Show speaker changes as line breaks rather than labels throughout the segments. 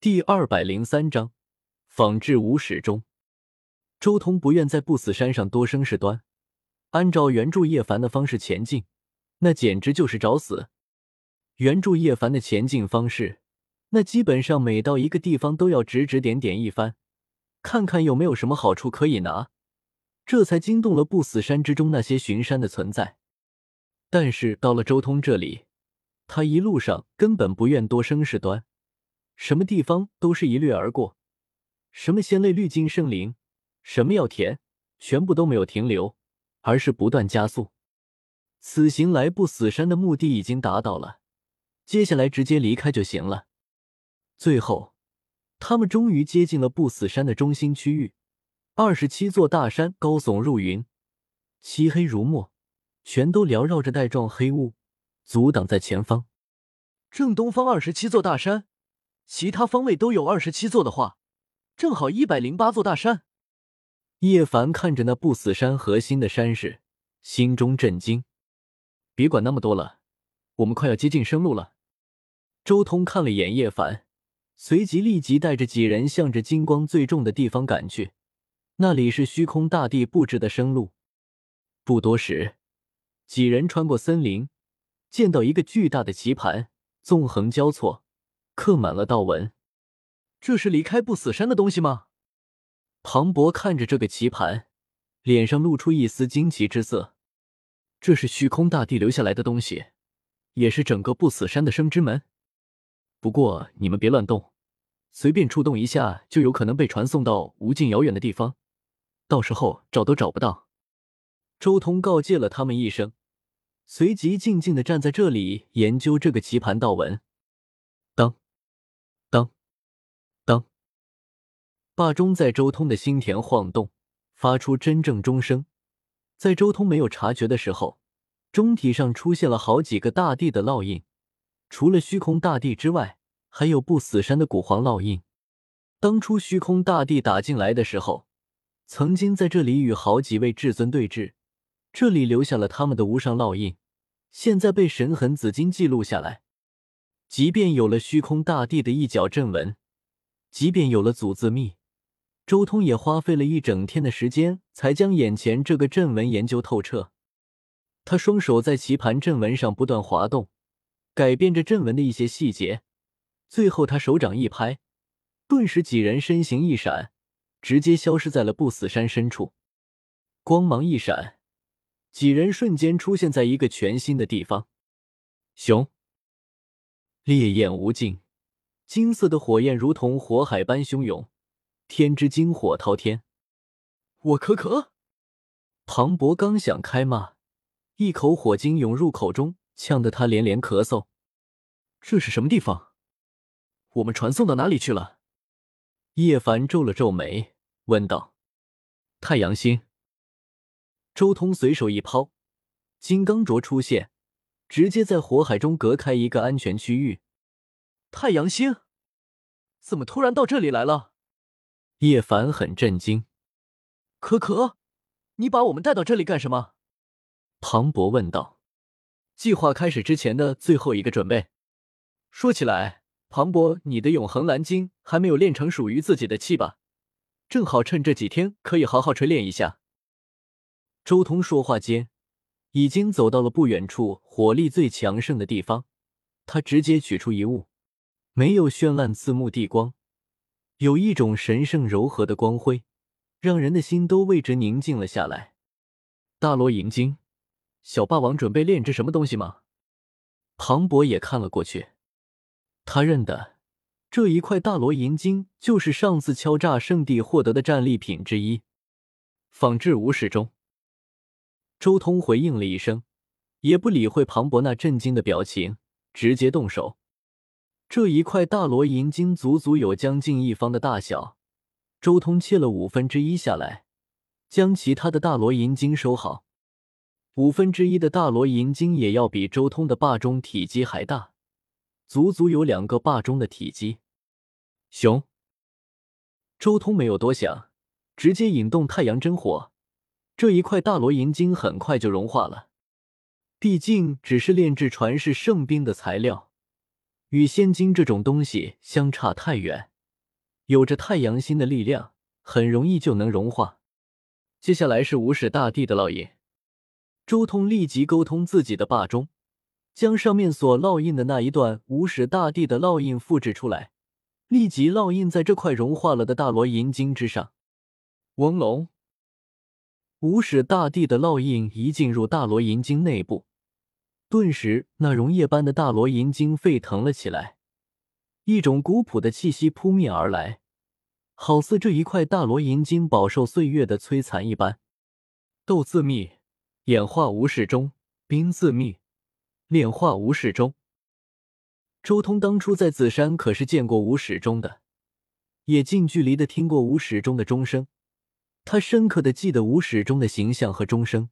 第二百零三章，仿制无始终。周通不愿在不死山上多生事端，按照原著叶凡的方式前进，那简直就是找死。原著叶凡的前进方式，那基本上每到一个地方都要指指点点一番，看看有没有什么好处可以拿，这才惊动了不死山之中那些巡山的存在。但是到了周通这里，他一路上根本不愿多生事端，什么地方都是一掠而过，什么仙类绿金圣灵，什么药田，全部都没有停留，而是不断加速。此行来不死山的目的已经达到了。接下来直接离开就行了。最后，他们终于接近了不死山的中心区域。二十七座大山高耸入云，漆黑如墨，全都缭绕着带状黑雾，阻挡在前方。
正东方二十七座大山，其他方位都有二十七座的话，正好一百零八座大山。
叶凡看着那不死山核心的山势，心中震惊。别管那么多了，我们快要接近生路了。周通看了眼叶凡，随即立即带着几人向着金光最重的地方赶去。那里是虚空大帝布置的生路。不多时，几人穿过森林，见到一个巨大的棋盘，纵横交错，刻满了道纹。
这是离开不死山的东西吗？
庞博看着这个棋盘，脸上露出一丝惊奇之色。这是虚空大帝留下来的东西，也是整个不死山的生之门。不过你们别乱动，随便触动一下就有可能被传送到无尽遥远的地方，到时候找都找不到。周通告诫了他们一声，随即静静的站在这里研究这个棋盘道纹。当，当，当，霸钟在周通的心田晃动，发出真正钟声。在周通没有察觉的时候，钟体上出现了好几个大地的烙印。除了虚空大帝之外，还有不死山的古皇烙印。当初虚空大帝打进来的时候，曾经在这里与好几位至尊对峙，这里留下了他们的无上烙印。现在被神痕紫金记录下来。即便有了虚空大帝的一角阵纹，即便有了祖字密，周通也花费了一整天的时间，才将眼前这个阵纹研究透彻。他双手在棋盘阵纹上不断滑动。改变着阵纹的一些细节，最后他手掌一拍，顿时几人身形一闪，直接消失在了不死山深处。光芒一闪，几人瞬间出现在一个全新的地方。熊，烈焰无尽，金色的火焰如同火海般汹涌，天之金火滔天。
我可可！
庞博刚想开骂，一口火精涌入口中。呛得他连连咳嗽。
这是什么地方？我们传送到哪里去了？
叶凡皱了皱眉，问道：“太阳星。”周通随手一抛，金刚镯出现，直接在火海中隔开一个安全区域。
太阳星，怎么突然到这里来了？
叶凡很震惊。
可可，你把我们带到这里干什么？
庞博问道。计划开始之前的最后一个准备。说起来，庞博，你的永恒蓝晶还没有练成属于自己的气吧？正好趁这几天可以好好锤炼一下。周通说话间，已经走到了不远处火力最强盛的地方。他直接取出一物，没有绚烂刺目地光，有一种神圣柔和的光辉，让人的心都为之宁静了下来。大罗银晶。小霸王准备炼制什么东西吗？庞博也看了过去，他认得这一块大罗银晶就是上次敲诈圣地获得的战利品之一。仿制无始终。周通回应了一声，也不理会庞博那震惊的表情，直接动手。这一块大罗银晶足足有将近一方的大小，周通切了五分之一下来，将其他的大罗银晶收好。五分之一的大罗银晶也要比周通的霸钟体积还大，足足有两个霸钟的体积。熊，周通没有多想，直接引动太阳真火，这一块大罗银晶很快就融化了。毕竟只是炼制传世圣兵的材料，与仙金这种东西相差太远，有着太阳星的力量，很容易就能融化。接下来是无始大帝的烙印。周通立即沟通自己的霸中，将上面所烙印的那一段无始大帝的烙印复制出来，立即烙印在这块融化了的大罗银晶之上。嗡隆，无始大帝的烙印一进入大罗银晶内部，顿时那溶液般的大罗银晶沸腾了起来，一种古朴的气息扑面而来，好似这一块大罗银晶饱受岁月的摧残一般。斗字密。演化无始中，冰字密；炼化无始中。周通当初在紫山可是见过无始中的，也近距离的听过无始中的钟声，他深刻的记得无始中的形象和钟声。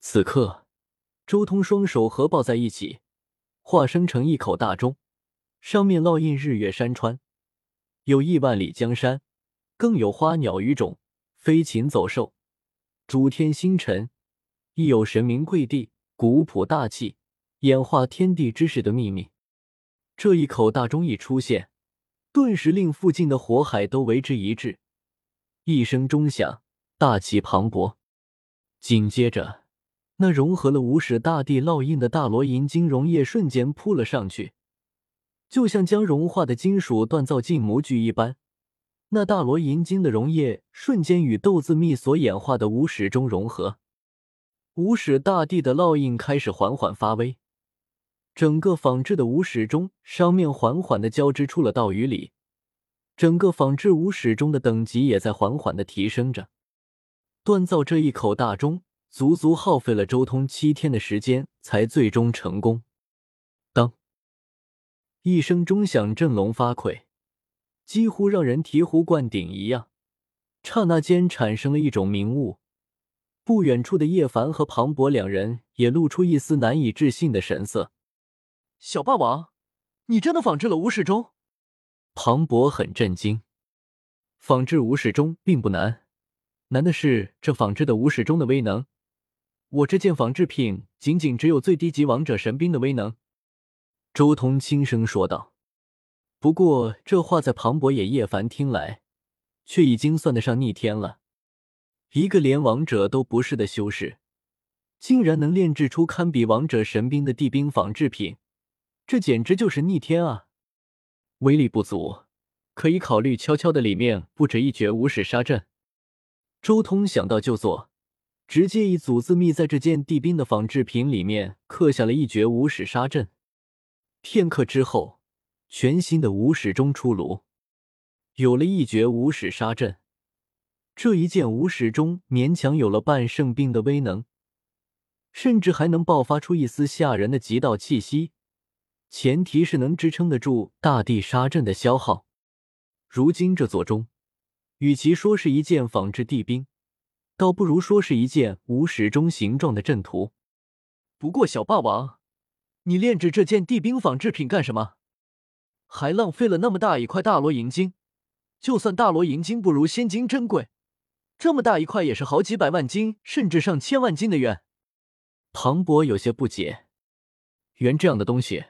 此刻，周通双手合抱在一起，化生成一口大钟，上面烙印日月山川，有亿万里江山，更有花鸟鱼种、飞禽走兽、诸天星辰。亦有神明跪地、古朴大气、演化天地之势的秘密。这一口大钟一出现，顿时令附近的火海都为之一滞。一声钟响，大气磅礴。紧接着，那融合了无始大地烙印的大罗银金溶液瞬间扑了上去，就像将融化的金属锻造进模具一般。那大罗银金的溶液瞬间与豆子蜜所演化的五始钟融合。无始大帝的烙印开始缓缓发威，整个仿制的无始钟上面缓缓的交织出了道与理，整个仿制五始钟的等级也在缓缓的提升着。锻造这一口大钟，足足耗费了周通七天的时间，才最终成功。当一声钟响，振聋发聩，几乎让人醍醐灌顶一样，刹那间产生了一种明悟。不远处的叶凡和庞博两人也露出一丝难以置信的神色。
小霸王，你真的仿制了无始钟？
庞博很震惊。仿制无始钟并不难，难的是这仿制的无始钟的威能。我这件仿制品仅仅只有最低级王者神兵的威能。周通轻声说道。不过这话在庞博也叶凡听来，却已经算得上逆天了。一个连王者都不是的修士，竟然能炼制出堪比王者神兵的地兵仿制品，这简直就是逆天啊！威力不足，可以考虑悄悄的里面布置一绝无始杀阵。周通想到就做，直接以祖字秘在这件地兵的仿制品里面刻下了一绝无始杀阵。片刻之后，全新的无始钟出炉，有了一绝无始杀阵。这一件无始钟勉强有了半圣兵的威能，甚至还能爆发出一丝吓人的极道气息，前提是能支撑得住大地杀阵的消耗。如今这座钟，与其说是一件仿制地兵，倒不如说是一件无始钟形状的阵图。
不过小霸王，你炼制这件地兵仿制品干什么？还浪费了那么大一块大罗银晶，就算大罗银晶不如仙金珍贵。这么大一块也是好几百万斤，甚至上千万斤的元。
庞博有些不解，圆这样的东西，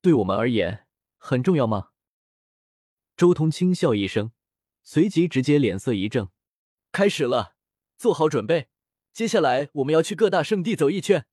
对我们而言很重要吗？周通轻笑一声，随即直接脸色一正，
开始了，做好准备，接下来我们要去各大圣地走一圈。